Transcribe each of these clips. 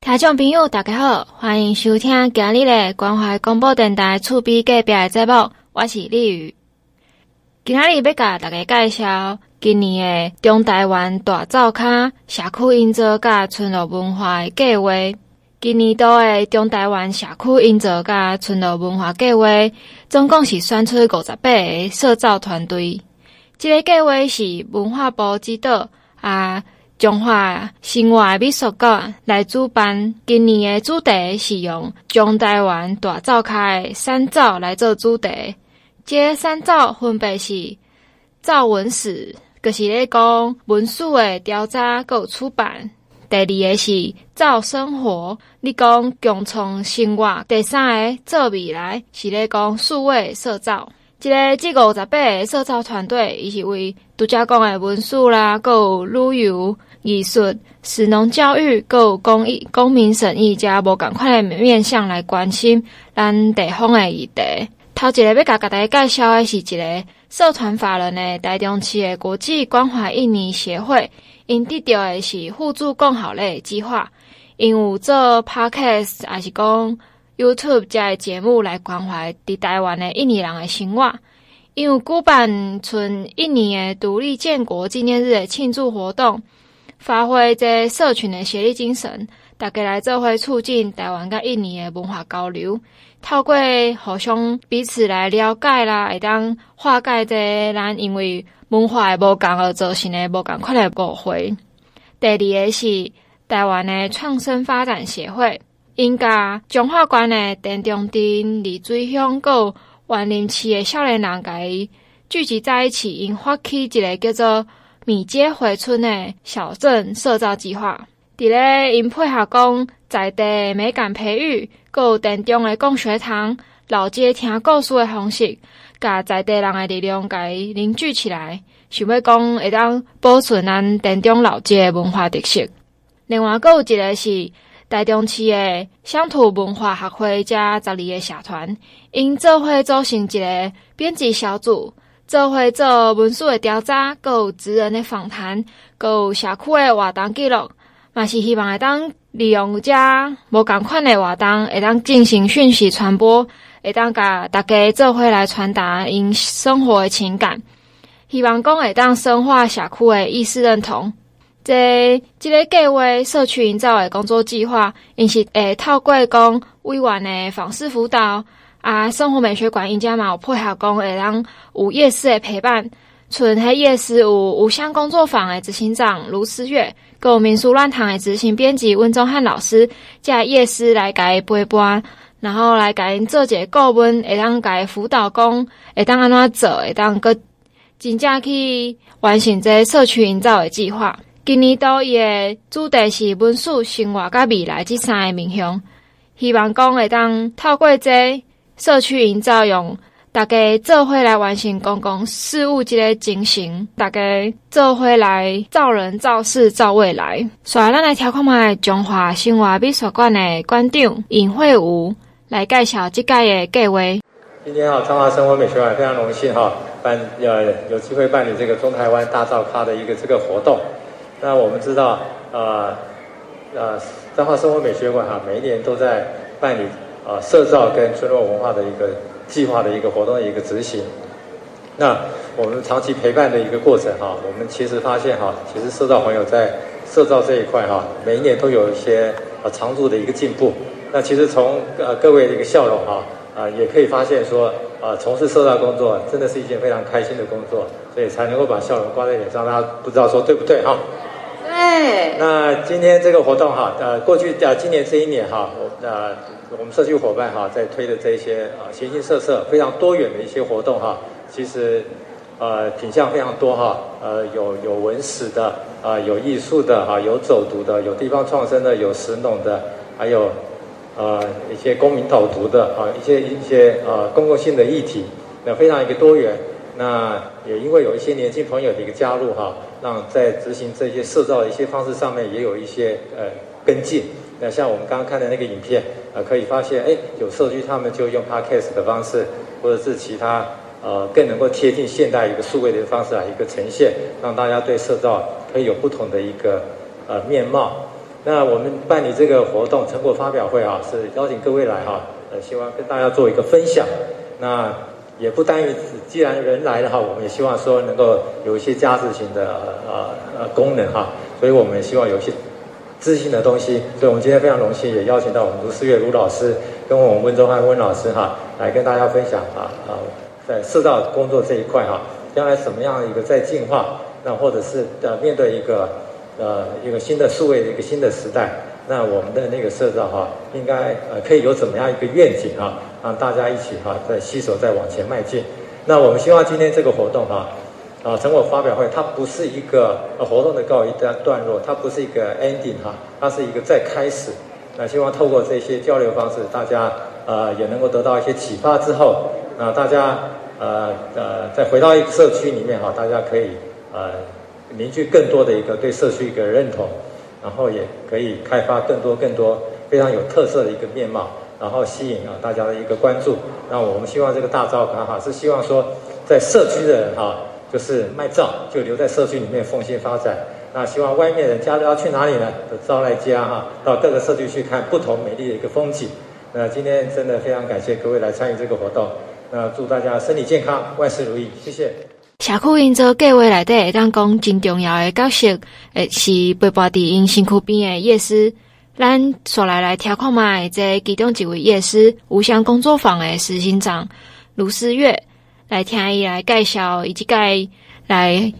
听众朋友，大家好，欢迎收听今日的关怀广播电台厝边隔壁的节目，我是李宇。今日要甲大家介绍今年的中台湾大灶脚社区营造甲村落文化的计划。今年度的中台湾社区营造甲村落文化计划，总共是选出五十八个社造团队。这个计划是文化部指导啊。中华生活美术馆来主办，今年的主题是用中台湾大灶脚的三灶来做主题。这三灶分别是灶文史，就是咧讲文书的调查，佮有出版。第二个是灶生活，你讲共创生活。第三个灶未来，是咧讲数位社造。这个这个五十八个社造团队，伊是为拄则讲的文书啦，佮有旅游。艺术、食农教育、有公益、公民审议，加无共款的面向来关心咱地方的议题。头一个要甲大家介绍的是一个社团法人的台中市的国际关怀印尼协会，因得到的是互助共好类计划，因有做 Podcast 还是讲 YouTube 加的节目来关怀伫台湾的印尼人的生活，因有举办存印尼的独立建国纪念日的庆祝活动。发挥这社群的协力精神，大家来做会促进台湾甲印尼的文化交流，透过互相彼此来了解啦，会当化解这咱因为文化的无共而造成的无共款的误会。第二个是台湾的创生发展协会，因甲彰化县的田中镇、丽水乡、佮员林区的少年人，甲伊聚集在一起，因发起一个叫做。米街回村的小镇社造计划，伫咧因配合讲在地美感培育，佮有田中的共学堂、老街听故事的方式，甲在地人的力量，甲伊凝聚起来，想要讲会当保存咱田中老街的文化特色。另外，阁有一个是台中市的乡土文化学会加十二个社团，因做伙组成一个编辑小组。做会做文书的调查，阁有职人的访谈，阁有社区的活动记录，嘛是希望会当利用遮无共款的活动，会当进行讯息传播，会当甲大家做伙来传达因生活的情感，希望讲会当深化社区的意识认同。这这个计划社区营造的工作计划，因是会透过讲委员的访视辅导。啊，生活美学馆因家嘛有配合工，会当有夜市的陪伴，纯黑夜市有五香工作坊的执行长卢思月，有民俗乱堂的执行编辑温宗汉老师，在夜市来改陪伴，然后来改做一个顾问，会当改辅导工，会当安怎做，会当个真正去完成这社区营造的计划。今年度伊的主题是文史生活甲未来这三个面向，希望讲会当透过这。社区营造用大家做伙来完成公共事务，这个进行大家做伙来造人、造事、造未来。所以，咱来调看卖中华生活美术馆的馆长尹惠武来介绍这届的计划。今天哈，中华生活美术馆非常荣幸哈，办呃有机会办理这个中台湾大造咖的一个这个活动。那我们知道，呃呃，中华生活美学馆哈，每一年都在办理。啊，社造跟村落文化的一个计划的一个活动的一个执行，那我们长期陪伴的一个过程哈，我们其实发现哈，其实社造朋友在社造这一块哈，每一年都有一些啊长足的一个进步。那其实从呃各位的一个笑容哈啊，也可以发现说啊，从事社造工作真的是一件非常开心的工作，所以才能够把笑容挂在脸上。大家不知道说对不对哈？对。那今天这个活动哈，呃，过去呃今年这一年哈，我呃。我们社区伙伴哈，在推的这一些啊，形形色色、非常多元的一些活动哈，其实呃品相非常多哈，呃有有文史的啊，有艺术的啊，有走读的，有地方创生的，有食农的，还有呃一些公民导读的啊，一些一些呃公共性的议题，那非常一个多元。那也因为有一些年轻朋友的一个加入哈，让在执行这些社造的一些方式上面也有一些呃跟进。那像我们刚刚看的那个影片，呃，可以发现，哎，有社区他们就用 Podcast 的方式，或者是其他呃更能够贴近现代一个数位的方式来一个呈现，让大家对社造可以有不同的一个呃面貌。那我们办理这个活动成果发表会啊，是邀请各位来哈，呃，希望跟大家做一个分享。那也不单于既然人来了哈，我们也希望说能够有一些价值型的呃呃功能哈，所以我们希望有一些知性的东西。所以我们今天非常荣幸也邀请到我们卢思月卢老师跟我们温州汉温老师哈，来跟大家分享啊啊，在社造工作这一块哈，将来什么样一个在进化，那或者是呃面对一个。呃，一个新的数位的一个新的时代，那我们的那个社造哈，应该呃可以有怎么样一个愿景哈，让大家一起哈在携手再往前迈进。那我们希望今天这个活动哈，啊成果发表会，它不是一个活动的告一段段落，它不是一个 ending 哈，它是一个再开始。那希望透过这些交流方式，大家呃也能够得到一些启发之后，那大家呃呃再回到一个社区里面哈，大家可以呃。凝聚更多的一个对社区一个认同，然后也可以开发更多更多非常有特色的一个面貌，然后吸引啊大家的一个关注。那我们希望这个大招卡哈是希望说，在社区的人哈就是卖照就留在社区里面奉献发展。那希望外面人家都要去哪里呢？都招来家哈到各个社区去看不同美丽的一个风景。那今天真的非常感谢各位来参与这个活动。那祝大家身体健康，万事如意，谢谢。社区营造计划内底，当讲真重要的角色，诶，是陪伴伫因身躯边的夜师。咱所来来调控嘛，这其中几位夜师，无相工作坊的执行长卢思月来听伊来介绍，以及介来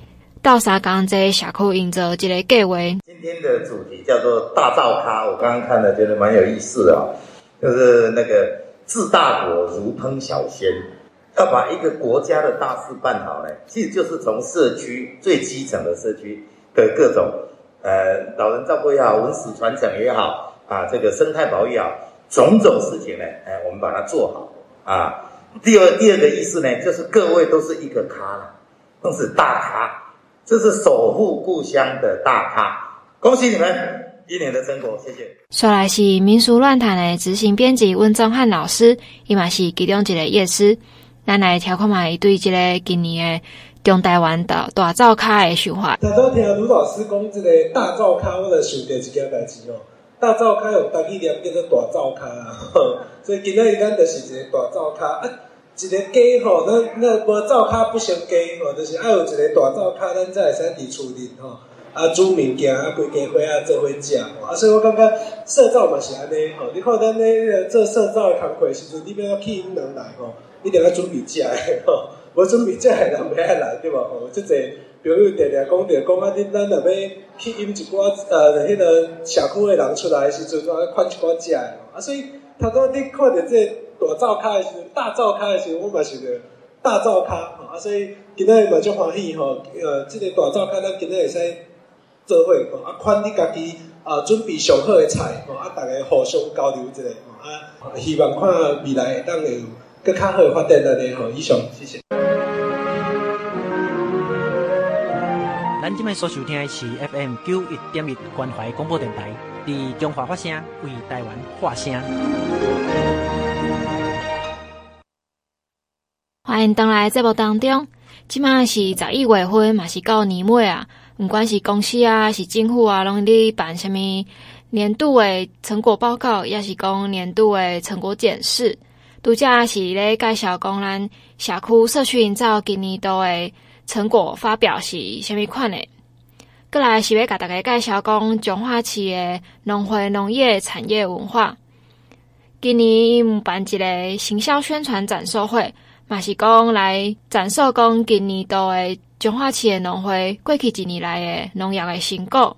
到沙岗这社区营造这个计划。今天的主题叫做大造咖，我刚刚看了，觉得蛮有意思的啊，就是那个治大国如烹小鲜。要把一个国家的大事办好呢，其实就是从社区最基层的社区的各种，呃，老人照顾也好，文史传承也好，啊，这个生态保育也好，种种事情呢，哎，我们把它做好啊。第二第二个意思呢，就是各位都是一个咖了，都是大咖，这是守护故乡的大咖，恭喜你们一年的成果，谢谢。说来是民俗论坛的执行编辑温宗汉老师，伊嘛是其中一个业师。咱来调侃嘛，伊对这个今年的中台湾的大灶咖的想法。大家听卢老师讲这个大灶咖，我就想到一件代志哦。大灶咖有单字念叫做大灶咖啊，所以今仔日咱就是一个大灶咖啊，一个家吼，咱那无灶卡不成家吼，就是爱有一个大灶卡，咱才会使伫厝里吼啊煮物件啊，规家伙啊做伙食吼啊，所以我感觉社造嘛是安尼吼，你看咱咧个做社造的工课时阵，你要吸引人来吼。一定要准备食的吼，无准备食的人袂爱来对无吼？即个朋友定定讲着讲啊，恁咱若要去引一寡呃，迄个社区的人出来的时阵，怎啊，款一寡食的啊，所以头拄你看着这个大灶咖的时候，大灶咖的时候，我嘛是着大灶咖吼啊，所以今仔嘛足欢喜吼，呃，即个大灶咖咱今仔会使做伙吼，啊，款你家己啊，准备上好的菜吼，啊，逐个互相交流一下吼，啊，希望看未来会当会有。更较好发展的呢，吼，以上，谢谢。咱今麦所收听的是 FM 九一点一关怀广播电台，伫中华发声，为台湾发声。欢迎登来节目当中，即麦是十一月份，嘛是到年尾啊。不管是公司啊，是政府啊，拢咧办什么年度的成果报告，也是讲年度的成果检视。拄则是咧介绍讲咱社区社区营造今年度诶成果发表是虾米款诶？过来是要甲大家介绍讲彰化市诶农会农业产业文化。今年办一个行销宣传展售会，嘛是讲来展示讲今年度诶彰化市诶农会过去一年来诶农业诶成果。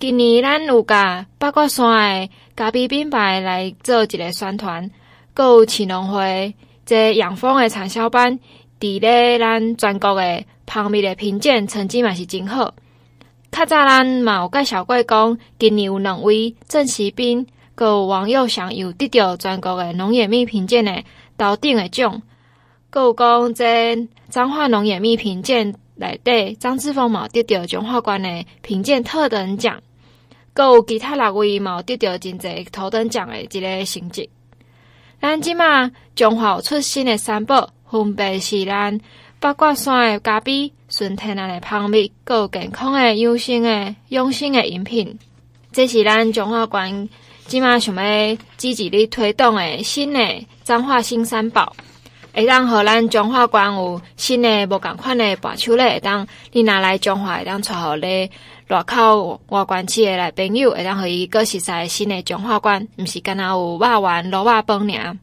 今年咱有甲八卦山诶咖啡品牌来做一个宣传。购有市农会这养蜂的产销班，伫咧咱全国的蜂蜜的评鉴成绩嘛是真好。较早咱嘛有介绍过讲，今年有两位郑锡彬，阁有王佑祥有得到全国的农业蜜评鉴的头顶的奖。阁有讲这彰化农业蜜品鉴内底，张志峰嘛得到彰化县的品鉴特等奖。阁有其他六位嘛得到真侪头等奖的一个成绩。咱即马彰化出新的三宝，分别是咱八卦山的咖啡、纯天然的蜂蜜，阁有健康的、养生的、养生的饮品。这是咱彰化县即马想要积极力推动的新的彰化新三宝，会当互咱彰化馆有新的无共款的伴手礼，会当你若来彰化会当带互你外口外县市的来朋友，会当互伊阁熟悉新的彰化馆，毋是干那有肉丸、卤肉饭尔。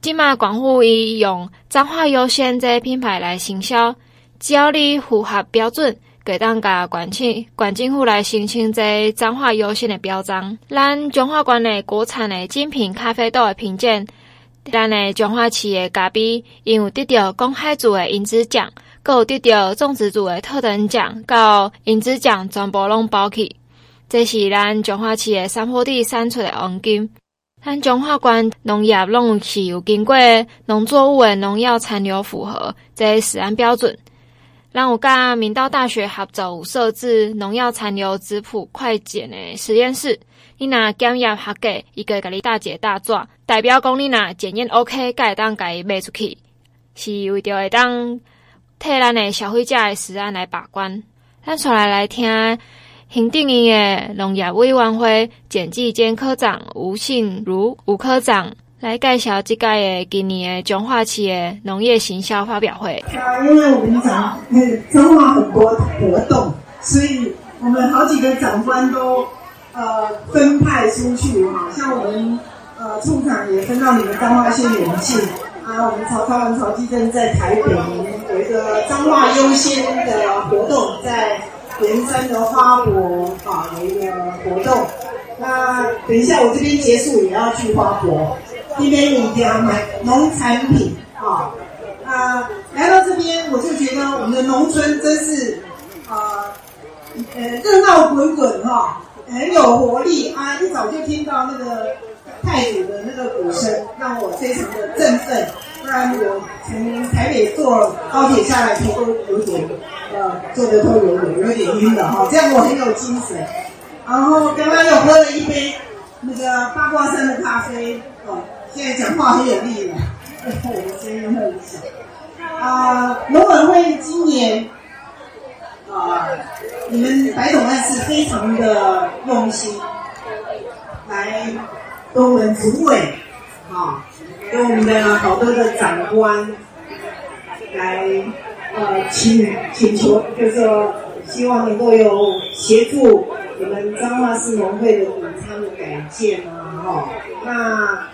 即马广府伊用彰化优先这品牌来行销，只要你符合标准。给当甲县市县政府来申请这彰化优先的标章，咱彰化馆的国产的精品咖啡豆的品鉴，咱的彰化市的咖啡因有得到公海组的银质奖，阁有得到种植组的特等奖，到银质奖全部拢包起。这是咱彰化市的山坡地产出的黄金。咱彰化县农业拢是有经过农作物的农药残留符合这食安标准。让我甲明道大学合作设置农药残留质谱快检的实验室，你若检验合格，伊个甲你大姐大做，代表讲你若检验 OK，该当甲伊卖出去，是为着会当替咱的消费者的食安来把关。咱出来来听行政院的农业委员会检计监科长吴信如吴科长。来介绍这届的今年的彰化市的农业行销发表会。啊，因为我们长彰化很多活动，所以我们好几个长官都呃分派出去哈，像我们呃处长也分到你们彰化县远近啊，我们曹超文、曹基正在台北有一个彰化优先的活动，在圆山的花博啊有一个活动，那等一下我这边结束也要去花博。一边你家买农产品啊，啊，来到这边我就觉得我们的农村真是啊，呃，热闹滚滚哈，很有活力啊！一早就听到那个太祖的那个鼓声，让我非常的振奋。不然我从台北坐高铁下来，头都有点呃，坐的都有点有点晕了哈。这样我很有精神。然后刚刚又喝了一杯那个八卦山的咖啡哦。现在讲话很有力了，我的声音很小。啊，农委会今年啊，你们白总干事非常的用心，来跟我们主委啊，跟我们的好多的长官来呃请请求，就是说希望能够有协助我们彰化市农会的谷仓的改建啊，哈，那。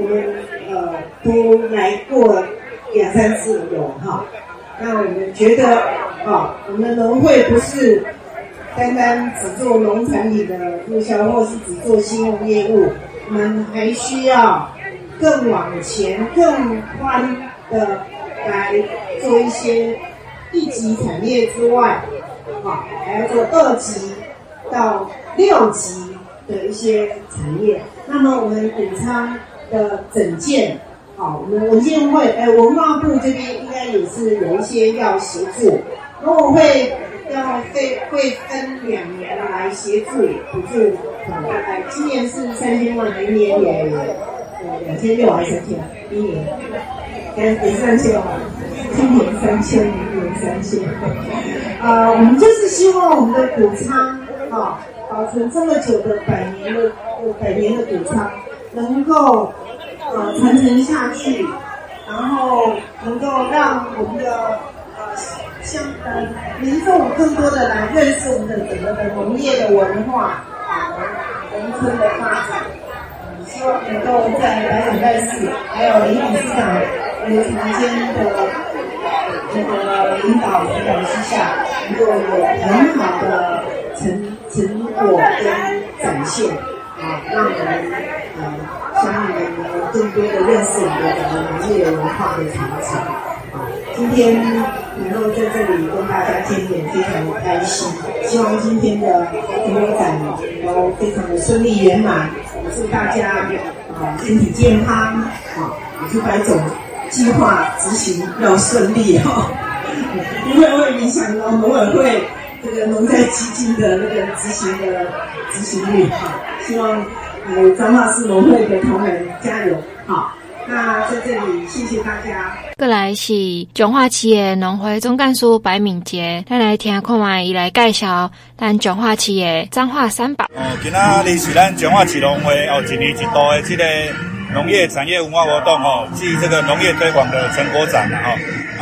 我们呃都来过两三次有哈，那我们觉得啊，我们的农会不是单单只做农产品的促销，或是只做信用业务，我们还需要更往前、更宽的来做一些一级产业之外，啊，还要做二级到六级的一些产业。那么我们谷仓。的整件，好，我们文建会，哎，文化部这边应该也是有一些要协助，农委会要会会分两年来协助补助，大概今年是三千万，明年也呃两千六还是三千？一年，也也三千万，今年三千，明年三千，啊，我们就是希望我们的谷仓，啊，保存这么久的百年的百年的谷仓。能够呃传承下去，然后能够让我们的呃乡呃民众更多的来认识我们的整个的农业的文化啊，农村的发展。希望能够在白总干事还有林理事长刘长坚的这个领导指导之下，能够有很好的成成果跟展现。啊，让我们呃乡里能够更多的认识我们的农业文化的传承。啊，今天能够在这里跟大家见面，非常的开心。希望今天的成果展都非常的顺利圆满。祝大家啊身体健康，啊，也祝白总计划执行要顺利哈，不会会影响到农委会。这个农灾基金的那个执行的执行率，哈，希望呃彰化市农会的同仁加油，好，那在这里谢谢大家。过来是彰化市的农会总干事白敏杰，咱来听看卖伊来介绍咱彰化市的彰化三宝。哦，今仔日是咱彰化市农会哦一年一度的这个农业产业文化活动哦，暨这个农业推广的成果展啦吼。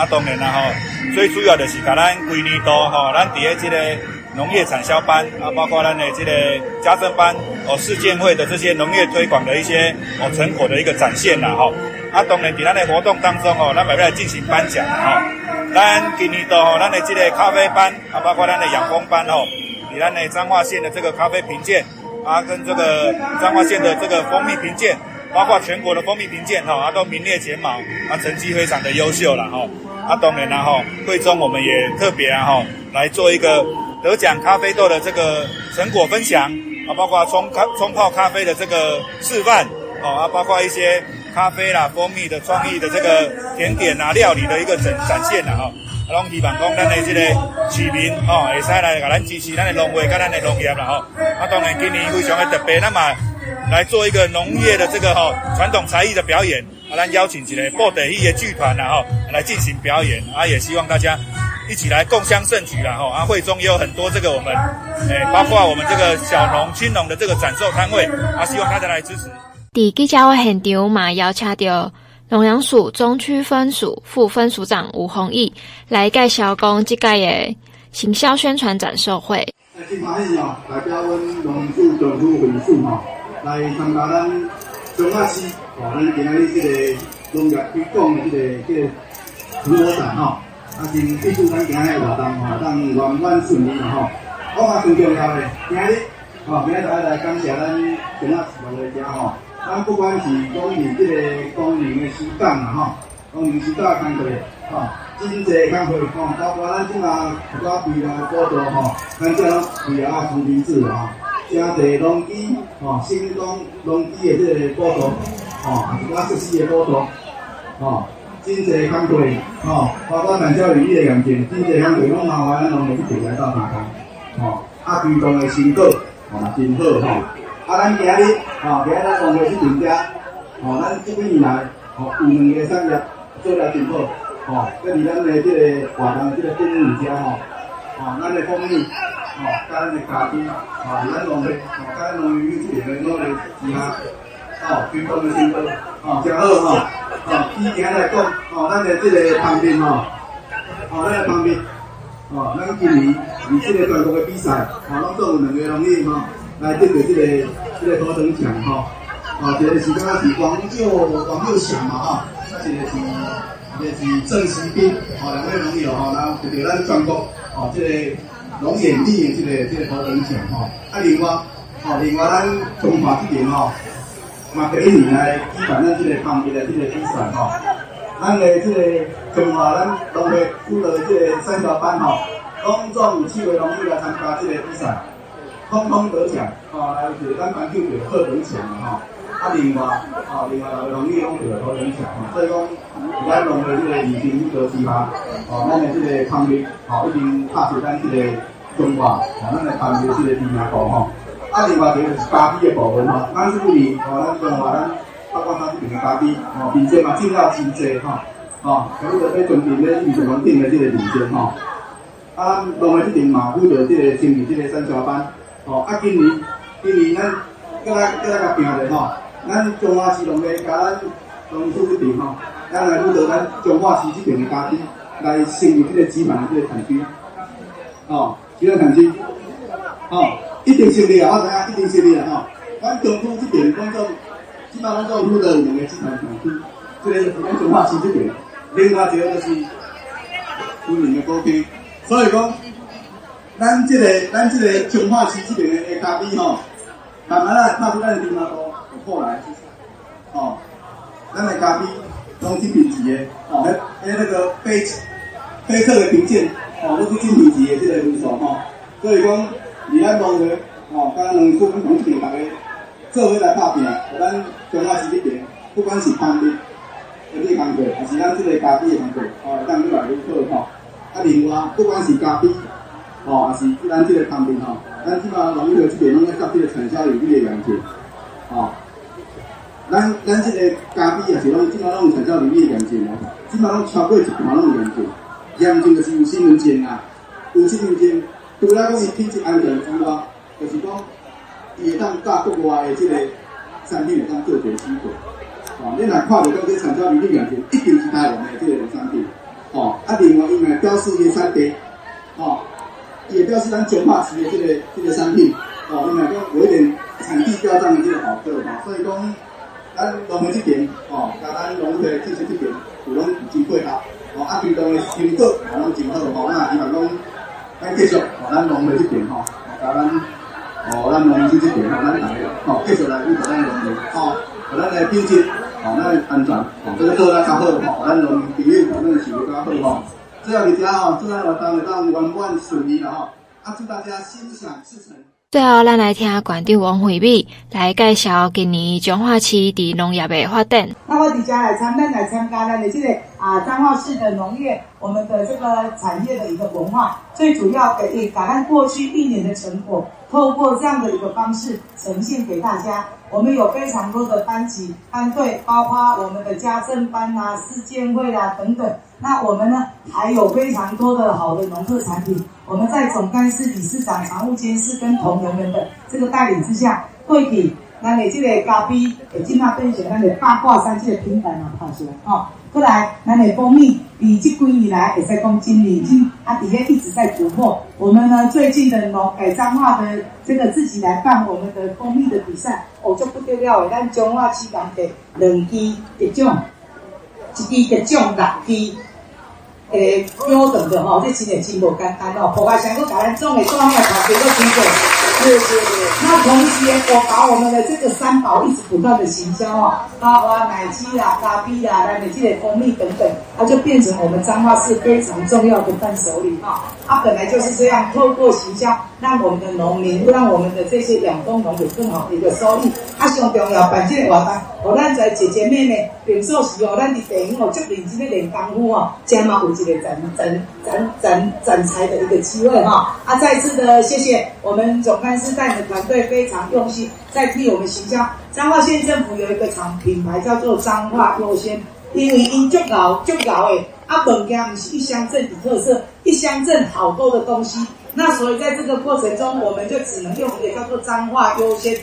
啊，当然啦吼，最主要就是甲咱规年度吼，咱伫个这个农业产销班啊，包括咱的这个家政班哦，世建会的这些农业推广的一些哦成果的一个展现啦吼。啊，当然，在咱的活动当中哦，咱们要来进行颁奖哈。咱今年度吼，咱的这个咖啡班啊，包括咱的养蜂班哦，以咱的彰化县的这个咖啡评鉴啊，跟这个彰化县的这个蜂蜜评鉴，包括全国的蜂蜜评鉴哈，啊都名列前茅，啊成绩非常的优秀了哈。啊，当然啦哈，会中我们也特别啊哈，来做一个得奖咖啡豆的这个成果分享啊，包括冲咖冲泡咖啡的这个示范哦，啊，包括一些。咖啡啦，蜂蜜的创意的这个甜点啊，料理的一个展展现啦，吼，啊，拢希望讲咱的这个市民吼，会使来甲咱支持咱的农会，甲咱的农业啦，吼。啊，当然今年非常的特别，那么来做一个农业的这个吼传统才艺的表演，啊，咱邀请一个布袋戏的剧团啦，吼，来进行表演，啊，也希望大家一起来共襄盛举啦，吼。啊，会中也有很多这个我们，诶，包括我们这个小农、青农的这个展售摊位，啊，希望大家来支持。伫记者会现场嘛，邀请到农粮署中区分署副分署长吴宏毅来介绍讲这届的行销宣传展售会。真欢喜哦，代表阮农署中区分署吼来参加咱彰化市哦，咱今仔日这个农业推广的这个这个成果展吼，啊，真预祝咱今日活动吼，当圆满顺利啦吼。我嘛最重要的，今日吼，今仔日来感谢咱彰化市农会家吼。咱不管是讲你这个公民的时间啊，吼，公民时间工作，吼，真济工作，吼，包括咱即马一寡肥料补助，吼，咱这种肥料啊，实名制啊，真济农机，吼，新农农机的这个补助，吼，啊一寡设施的补助，吼，真济工作，吼，包括产销履历的验证，真济工作拢麻烦咱农民去提来到哪工，吼，啊，推动的成果，吼，真好，吼。啊，咱今日，吼，今日咱农会去评价，吼，咱这几年来，吼，有两个产业做了真好，吼，跟离咱的这个活动的这个经营者，吼，吼，咱的蜂蜜，吼，甲咱的咖啡，吼，咱农会，吼，甲咱农会这边的努力之下，吼，推动的成果，吼，真好，吼，吼，以前来讲，吼，咱的这个旁边，吼，吼，咱的旁边，吼，咱今年以这个全国的比赛，吼，拢总有两个农业，吼。来这个这个这个头等奖哈，啊，这个是刚刚是王佑王佑祥嘛哈，那这个是这个是郑时斌，啊，两位农友哈，然后就给咱全国啊这个龙眼蜜的这个这个头等奖哈，啊，另外啊另外咱中华这边哈，嘛给你来举办咱这个方面的这个比赛吼，咱的这个中华咱农会负责这个三条班吼，拢总有七位农友来参加这个比赛。通通得奖，啊，来是咱环境有特等奖嘛，哈，啊，另外，啊，另外六位农业拢有头等奖，哈，所以讲，咱农会这个已经得之嘛，哦，咱的这个方面，哦，已经踏入咱这个中华，哦，咱的方面这个知名度，哈，啊，另外就是咖啡的部分，哈，咱这里，哦，咱中华，咱包括咱这边的咖啡，哦，并且嘛，进料真济，哈，哦，有个被尊评的玉泉王店的这个领先，哈，啊，农会这边嘛，负责这个经理这个三小班。哦，啊，今年，今年咱跟咱跟咱个拼的吼，咱彰化市农会甲咱农署这边吼，咱来负责咱彰化市这边的咖啡，来成立这个集团的这个产区，哦，集团产区，哦，一定胜利啊！我知影一定胜利啊！吼，咱中区这边工作，基本上都负责两个集团产区，这个是咱彰化区这边，另外一个就是五年的高铁，所以讲。咱这个，咱这个彰化区这边的咖啡吼，慢慢来踏入咱的知名度，有后来，哦，咱的咖啡拢精品级的，哦，诶那个杯杯测的评鉴，哦，都是精品级的这个分数吼，所以讲，离咱农会，哦，刚刚农署跟农协大家做伙来打拼，咱彰化市这边，不管是方面的这个工作，还是咱这个咖啡的工作，哦，让越来越好吼，啊，另外不管是咖啡。哦，还是咱这个方面吼，咱即马农业这边拢要甲这个产销履历的验证，哦，咱咱这个咖啡也是拢，基本拢有产销履历的验证哦，基本拢超过一半拢有验证，验证就是有身份证啊，有身份证，除了讲伊品质安全之外，就是讲伊会当甲国外的即个产品会当做点区别。哦，你若看到讲这产销履历验证，一定是台湾的即个产品。哦，啊，另外伊嘛标示伊的产地，哦，也标示咱彰化市的即个即个产品。哦，伊嘛讲有一点产地标章的即个好个嘛，所以讲。咱农会这边，哦，甲咱农会技术这边有拢真配合，哦，啊，对当的成果也拢真好，哦，那希望讲咱继续，哦，咱农会这边，吼，甲咱，哦，咱农会这边，吼，咱大家，哦，继续来维护咱农业，哦，咱的品质，哦，咱的安全，哦，这个做得较好，吼，咱农业第一，咱的事业较好，吼，最后一条，吼，祝咱活动会当圆满顺利啦，吼，啊，祝大家心想事成。最后，咱来听馆长王惠美来介绍今年彰化市的农业的发展。那我底下来参，咱来参加咱的这个啊彰化市的农业，我们的这个产业的一个文化，最主要的也把咱过去一年的成果，透过这样的一个方式呈现给大家。我们有非常多的班级班队，包括我们的家政班啊、世建会啊等等。那我们呢，还有非常多的好的农特产品。我们在总干事、理事长、常务监事跟同仁们的这个带领之下，会给咱的这个咖啡，会尽量变成咱的八卦山这个品牌嘛，跑出来哦。后来，咱的蜂蜜，以这几年来也在讲经理，已经啊底下一直在突破。我们呢，最近的农改彰化的这个自己来办我们的蜂蜜的比赛，哦就不得了诶，咱彰化市港的两支得奖，一支得奖六支。诶，优等的哈，这真的真不简单哦。破坏全国橄榄种的专业团队都经过，是是是。那同时，我把我们的这个三宝一直不断的行销哦，包括奶鸡啦、咖啡啦、来美记的蜂蜜等等，它就变成我们彰化市非常重要的伴手礼哈。它本来就是这样，透过行销，让我们的农民，让我们的这些养蜂农有更好的一个收益。啊，上重要，办这个活动，我咱在姐姐妹妹，平时时哦，咱的地方哦，就认真的练功夫哦，加码有一个展展展展展才的一个机会哈。啊，再次的谢谢我们总干事带领团队非常用心，在替我们行销。彰化县政府有一个厂品牌叫做彰化优先，因为因足老足老诶，啊，本家不是一乡镇的特色，一乡镇好多的东西，那所以在这个过程中，我们就只能用一个叫做彰化优先。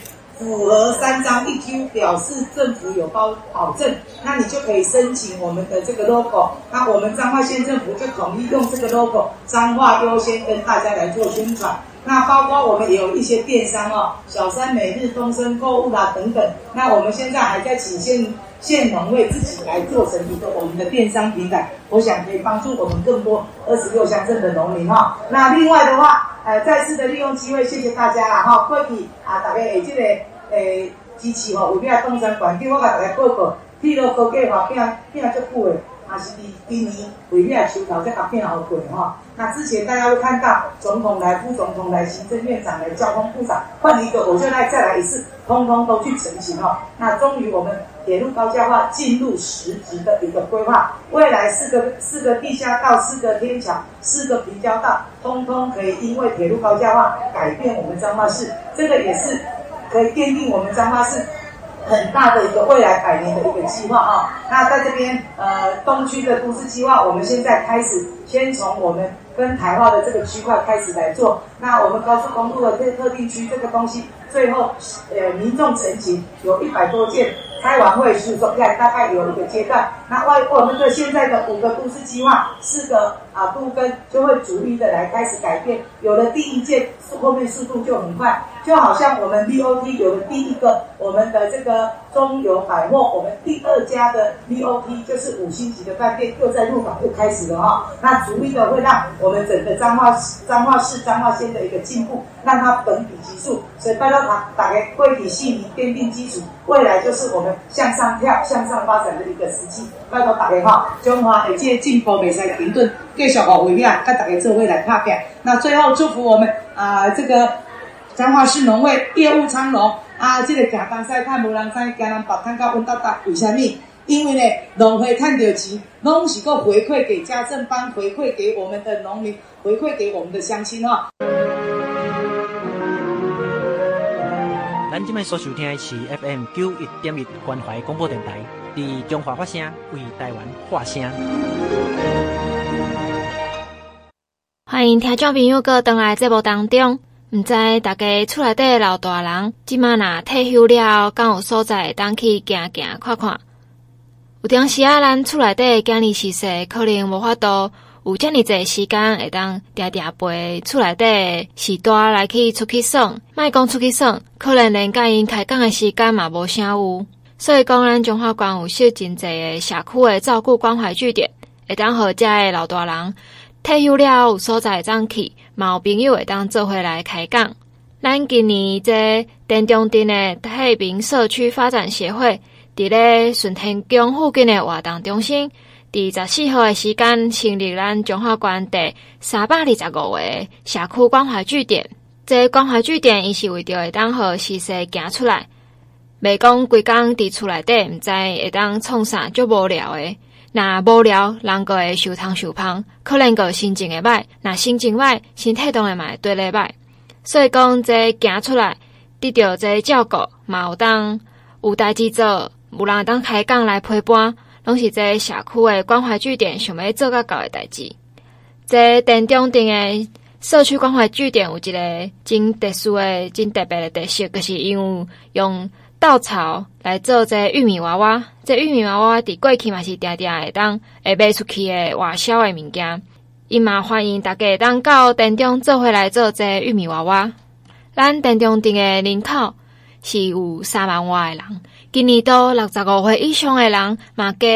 符合三张一 Q，表示政府有包保证，那你就可以申请我们的这个 logo。那我们彰化县政府就统一用这个 logo，彰化优先跟大家来做宣传。那包括我们也有一些电商哦，小三每日丰盛购物啦等等。那我们现在还在请县县农会自己来做成一个我们的电商平台，我想可以帮助我们更多二十六乡镇的农民哈。那另外的话，呃，再次的利用机会，谢谢大家啦哈，过去啊，大家也记得诶支持吼，有咩东山环境，我甲大家报告，铁路高架化变变足久诶。那是今年为了求导这个变好贵哈。那之前大家会看到总统来、副总统来、行政院长来、交通部长换一个，我就来再来一次，通通都去成型哈。那终于我们铁路高架化进入实质的一个规划，未来四个四个地下道、四个天桥、四个平交道，通通可以因为铁路高架化改变我们彰化市，这个也是可以奠定我们彰化市。很大的一个未来百年的一个计划啊！那在这边，呃，东区的都市计划，我们现在开始，先从我们跟台化的这个区块开始来做。那我们高速公路的这特定区这个东西，最后，呃，民众陈情有一百多件。开完会是说，大概有一个阶段。那外我们的现在的五个都市计划，四个啊部分就会逐一的来开始改变。有了第一届，后面速度就很快。就好像我们 BOT 有了第一个，我们的这个中油百货，我们第二家的 BOT 就是五星级的饭店，又在入港又开始了哈。那逐一的会让我们整个彰化彰化市彰化县的一个进步，让它本比级数，所以拜托他打开会体系统奠定基础，未来就是我们向上跳、向上发展的一个时机。拜托打开哈，中华一届进步袂使停顿，继续哦为亮，跟大家做未来拍片。那最后祝福我们啊、这个。彰化市农会业务昌隆啊！这个行东西看无人知，行人白看到温哒哒，为什么？因为呢，农会赚到钱，拢是够回馈给家政班，回馈给我们的农民，回馈给我们的乡亲哈。咱今麦所收听的是 FM 九一点一关怀广播电台，伫中华发声，为台湾发声。欢迎听众朋友阁登来节目当中，毋知大家厝内底老大人，即马若退休了，敢有所在会当去行行看看？有当时啊，咱厝内底今年逝世，可能无法度。有遮尔济时间会当定定陪厝内底时大来去出去耍，莫讲出去耍，可能连甲因开讲的时间嘛无啥有。所以讲，咱中华关有设真济诶社区的照顾关怀据点，会当互遮诶老大人退休了有所在会当去，嘛有朋友会当做伙来开讲。咱今年这田中镇的太平社区发展协会，伫咧顺天宫附近的活动中心。伫十四号的时间，成立咱中华关第三百二十五个社区关怀据点。这关怀据点，伊是为着会当互逝世行出来，袂讲规工伫厝内底，毋知会当创啥足无聊诶。若无聊，人个会受烫受胖，可能个心情会歹。若心情歹，身体当然嘛会对咧歹。所以讲，这行出来，得到这照顾，嘛有当有代志做，有人当开讲来陪伴。拢是这社区的关怀据点想要做甲到的代志。这田中镇的社区关怀据点有一个真特殊的、真特别的特色，就是因为用稻草来做这玉米娃娃。这玉米娃娃伫过去嘛是定定会当会卖出去的外销的物件。伊嘛欢迎大家当到田中做回来做这玉米娃娃。咱田中镇的人口是有三万外的人。今年都六十五岁以上的人嘛，加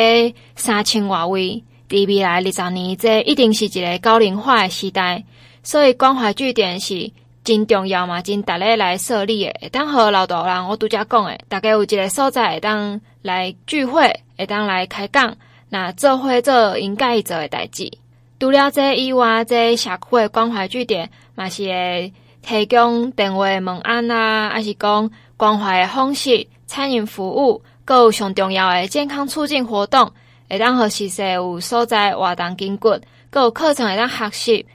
三千外位。伫未来二十年，这一定是一个高龄化的时代，所以关怀据点是真重要嘛，真大家来设立诶。会当和老大人，我拄则讲诶，大家有一个所在会当来聚会，会当来开讲，那做伙做应该做诶代志。除了这以外，这社区的关怀据点嘛是会提供电话问安啊，还是讲关怀诶方式。餐饮服务，阁有上重要诶健康促进活动，会当互逝世有所在活动筋骨，阁有课程会当学习。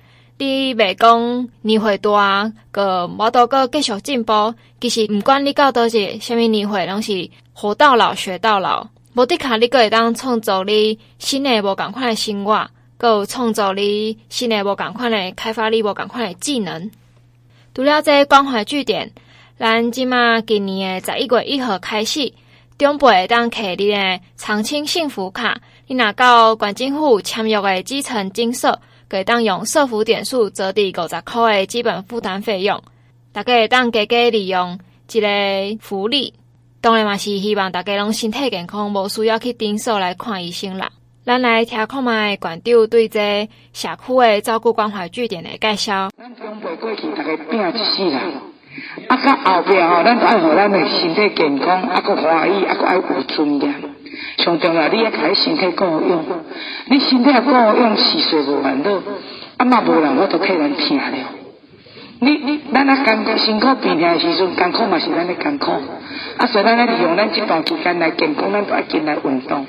你袂讲年岁大，阁无多阁继续进步。其实毋管你到倒一虾米年岁，拢是活到老学到老。无的卡，你阁会当创造你新的无共款的生活，阁有创造你新的无共款的开发你无共款的技能。除了这关怀据点。咱即马今年诶十一月一号开始，中部会当开你诶长青幸福卡，你若到县政府签约诶基层金社，会当用社福点数折抵五十块的基本负担费用。大家会当加加利用即个福利，当然嘛是希望大家拢身体健康，无需要去诊所来看医生啦。咱来听看卖馆长对这社区的照顾关怀据点的介绍。咱中部过去大家拼一世啦。啊，到后壁吼，咱爱互咱的身体健康，啊，搁欢喜，啊，搁爱有尊严。上重要，你爱家己身体够用，你身体够用，事岁无烦恼，啊嘛无人我都替咱听了。你你，咱啊艰苦辛苦病痛的时阵，艰苦嘛是咱的艰苦。啊，所以咱咧利用咱这段时间来健康，咱都爱进来运动，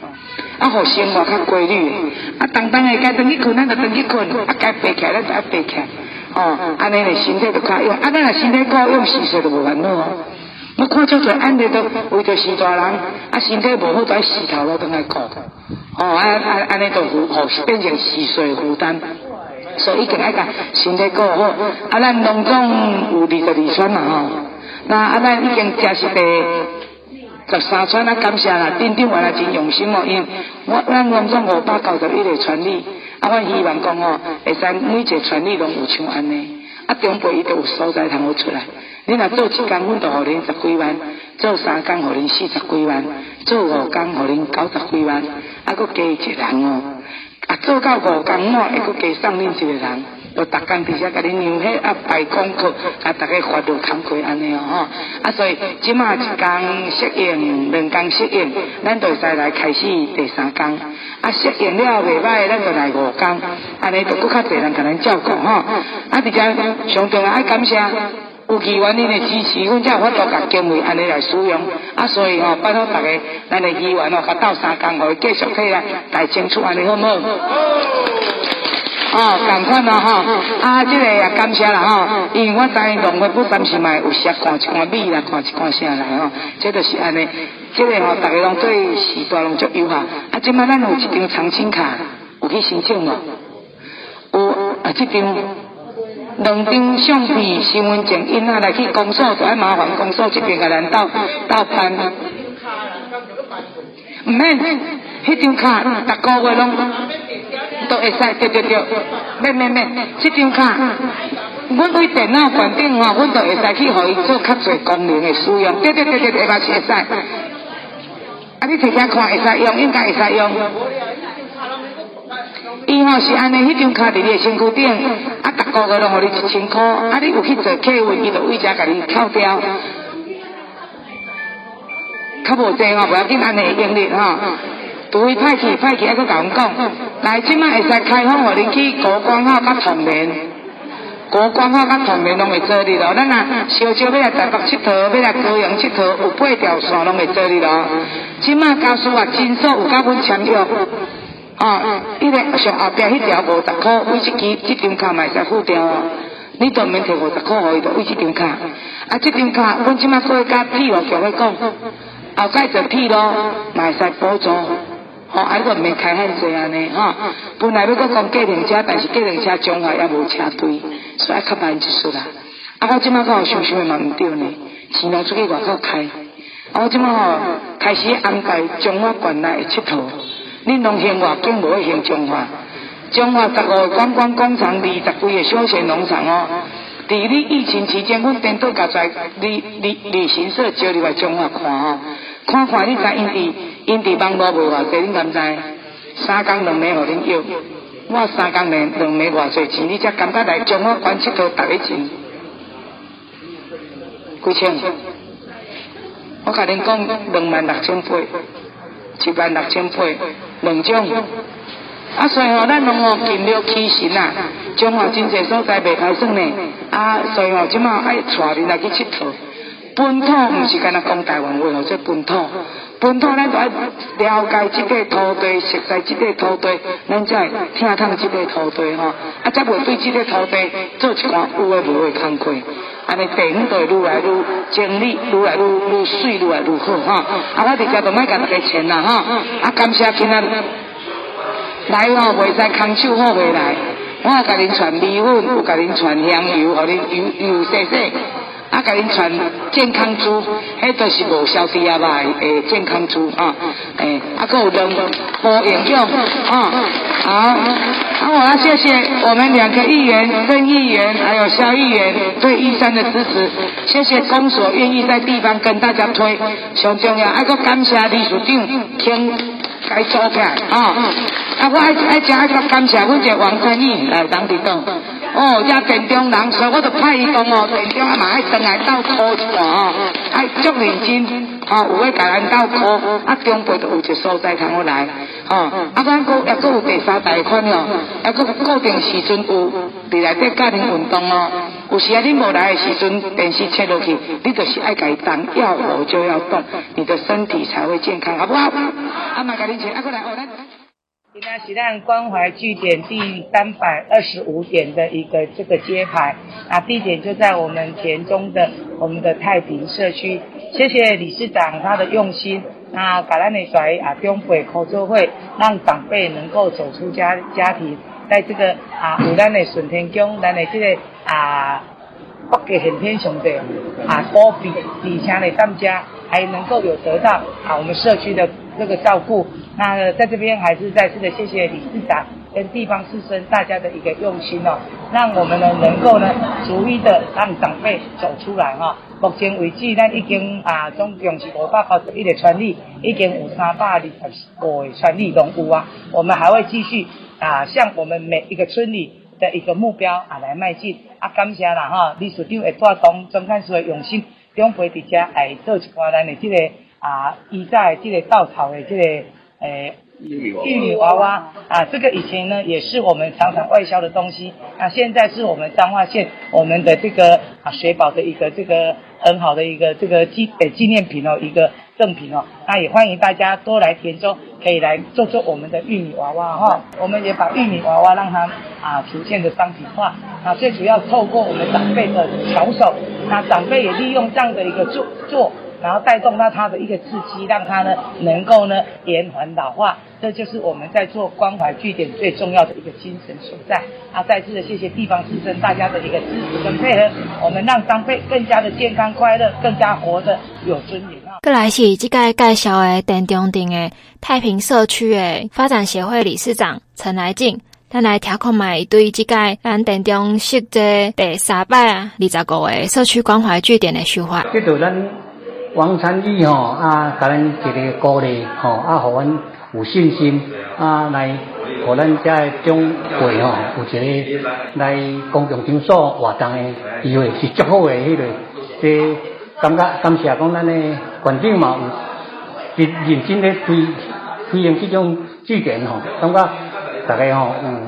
啊，互生活较规律。啊，当当的该转去困，咱就转去困，啊，该爬起来，咱就爬起来。哦，安尼嘞，身体就较用，啊，咱若身体够用，事岁就无烦恼。我看出做安尼都为着是大人，啊，身体无好，就爱死头路都爱顾。哦，啊啊，安尼都负，哦，变成事岁负担。所以一定爱甲身体顾好。啊，咱拢总有二十二串嘛吼，那啊，咱已经正式的十三串啊，感谢啦，镇长原来真用心哦，因为我咱拢总五百九十一个传理。啊，我希望讲哦，会使每一个传理拢有像安尼，啊，中辈伊都有所在通好出来。你若做一工，阮就互恁十几万；做三工，互恁四十几万；做五工，互恁九十几万。啊，搁加一个人哦，啊，做到五工满，会搁加送恁一个人，就逐工直接甲恁让迄啊排功课，啊，逐个发到工课安尼哦，吼。啊，所以即马一工适应，两工适应，咱就会使来开始第三工。啊，适应了袂歹，咱就来五工，安尼就搁较侪人甲咱照顾吼。啊，直接上重要爱感谢有议员恁的支持，阮才有法度甲经费安尼来使用。啊，所以吼，拜托大家，咱的议员哦，甲斗三工，互伊继续替咱来争取安尼好毋好？哦，赶快嘛吼，啊，这个也感谢啦吼，因为我知农会不暂时嘛有时看一看米啦，看一看啥啦吼，这就是安尼，这个吼，大家拢对时代拢足友好，啊，今摆咱有一张长青卡，有去申请无？有啊，这张两张相片、身份证，因啊来去公所，就爱麻烦公所这边个人到到办。唔免，迄张卡逐个月拢都会使，对对对，免免免，这张卡，阮为电脑关顶吼，阮都会使去互伊做较侪功能的使用，对对对对，下捌是会使。啊，你摕遐看会使用，应该会使用。伊吼是安尼，迄张卡伫你的身躯顶，啊，逐个月拢互你一千块，啊，你有去做客运，伊就为遮甲你扣掉。较无济吼，不要紧，安尼盈利吼。除非歹去，歹去还佫甲阮讲，来，即摆会使开放互恁去国光号甲统联，国光号甲统联拢会做哩咯。咱若烧烧要来台北佚佗，要来高雄佚佗，有八条线拢会做哩咯。即摆家属啊，真数有甲阮签约，哦，伊个上后壁迄条五十箍，为一支即张卡嘛会使付掉。你都免摕五十箍互伊，着为即张卡。啊，即张卡，阮即摆过去甲铁路局咧讲。后盖就铁路，嘛会使补助，吼，啊，个毋免开很济安尼，吼。本来要搁讲计程车，但是计程车中华也无车队，所以较慢一丝啦。啊，我即摆较有想想嘛毋对呢，钱拢出去外口开。啊，我即摆吼开始安排中华县内的佚佗，恁拢行外景，无会行中华。中华十五个观光工厂，二十几个休闲农场哦。伫你疫情期间，阮颠倒甲在旅旅旅行社招入来中华看吼。看看你知因伫因伫网络卖偌济，你敢知？三工两暝互恁约，我三工两两暝偌济钱，你才感觉来中华关佚佗逐个钱几千？我甲恁讲两万六千八，一万六千八，两种。啊，所以吼，咱拢吼尽力起行啊，中华真济所在袂歹算呢。啊，所以吼，即马爱带恁来去佚佗。本土毋是干那讲台湾话，或者本土，本土咱都爱了解即个土地，熟悉即个土地，咱才会听通即个土地吼。啊，才袂对即个土地做一寡有诶无诶工课。安尼地方就会愈来愈整理，愈来愈愈水，愈来愈好吼。啊，我伫遮都卖甲大家钱啦吼。啊，感谢今仔来哦，袂使空手好袂来。我甲恁传米粉，有甲恁传香油，互恁油油洗洗。啊，甲恁传健康猪，迄都是无消息啊吧？诶，健康猪啊，诶，啊，搁有两无营养啊，好，啊，我要谢谢我们两个议员，郑议员还有萧议员对玉山的支持，谢谢公所愿意在地方跟大家推，上重要，啊，搁感谢理事长倾该做起来啊，啊，我爱爱讲爱搁感谢阮这王参议来当领导。哦，遮田中人，所以我就派伊讲哦，田中啊嘛爱转来倒苦一下哦，爱足认真哦，有诶甲咱倒苦，啊中辈都有一所在通我来，哦，啊咱阁抑阁有第三贷款哦，抑阁固定时阵有伫内底家庭运动哦，有时啊你无来诶时阵，电视切落去，你就是爱甲伊动，要活就要动，你的身体才会健康，好不好？啊嘛甲恁请，啊阁来哦，来。今天是咱关怀据点第三百二十五点的一个这个揭牌，啊，地点就在我们田中的我们的太平社区。谢谢理事长他的用心，那把咱的水啊中辈合作会，让长辈能够走出家家庭，在这个啊有咱的顺天宫，咱的这个啊福家行天上的啊保庇，而且呢大家还能够有得到啊我们社区的这个照顾。那在这边还是再次的谢谢理事长跟地方士绅大家的一个用心哦，让我们呢能够呢逐一的让长辈走出来哈。目前为止，咱已经啊总共是五百八十一个村里，已经有三百二十五个村里拢有啊。我们还会继续啊向我们每一个村里的一个目标啊来迈进啊。感谢啦哈，理事长会带动总干事的用心，长辈伫遮来做一寡咱的这个啊以在这个稻草的这个。诶，玉米娃娃啊，这个以前呢也是我们常常外销的东西，那、啊、现在是我们彰化县我们的这个啊水宝的一个这个很好的一个这个纪诶纪念品哦，一个赠品哦。那也欢迎大家多来田中，可以来做做我们的玉米娃娃哈。我们也把玉米娃娃让它啊逐渐的商品化。啊，最主要透过我们长辈的巧手，那长辈也利用这样的一个做做。然后带动到他的一个刺激，让他呢能够呢延缓老化，这就是我们在做关怀据点最重要的一个精神所在。啊，再次的谢谢地方自治大家的一个支持跟配合，我们让长辈更加的健康快乐，更加活得有尊严啊。过来是这个介绍的田中镇的太平社区的发展协会理事长陈来静，咱来听看卖对这个咱田中设这第三百啊二十个的社区关怀据点的想法。王参与吼啊，甲咱一个鼓励吼啊，互阮有信心啊，来互咱遮个长辈吼有一个来公共场所活动的机会，是足好的迄个。即感觉感谢讲咱的馆长嘛，有认真的推推行这种据点吼，感觉大家吼嗯，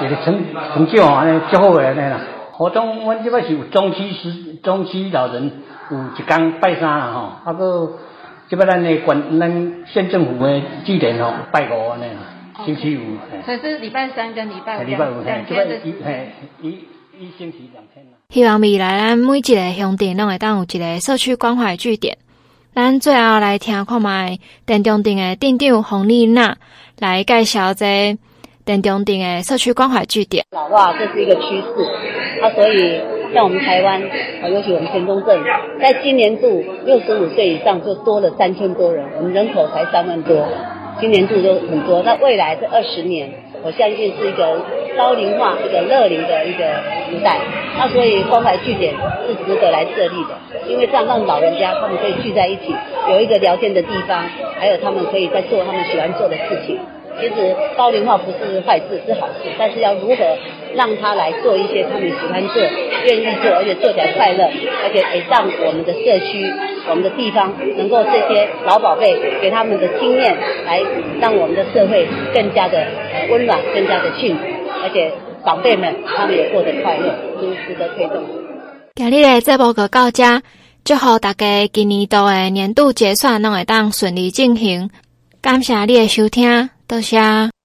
有一个成成就，安尼足好的安尼啦。活动阮这边是有中期时中期老人。有一天拜三啦吼，啊个即摆咱诶县咱县政府诶据点吼拜五安尼啦，星期五。所以是礼拜三跟礼拜五两两天的。嘿，一一星期两天啦。希望未来咱每一个乡镇拢会当有一个社区关怀据点。咱最后来听看卖田中镇的镇长洪丽娜来介绍这田中镇的社区关怀据点。老化这是一个趋势，啊，所以。像我们台湾，啊，尤其我们田中镇，在今年度六十五岁以上就多了三千多人，我们人口才三万多，今年度就很多。那未来这二十年，我相信是一个高龄化、一个乐龄的一个时代。那所以关怀据点是值得来设立的，因为这样让老人家他们可以聚在一起，有一个聊天的地方，还有他们可以在做他们喜欢做的事情。其实高龄化不是坏事，是好事，但是要如何让他来做一些他们喜欢做、愿意做，而且做起来快乐，而且也让我们的社区、我们的地方能够这些老宝贝给他们的经验，来让我们的社会更加的温暖、更加的幸福，而且长辈们他们也过得快乐，都值得推动。今日的节目就到这，祝福大家今年度的年度结算拢会当顺利进行，感谢你的收听。多谢。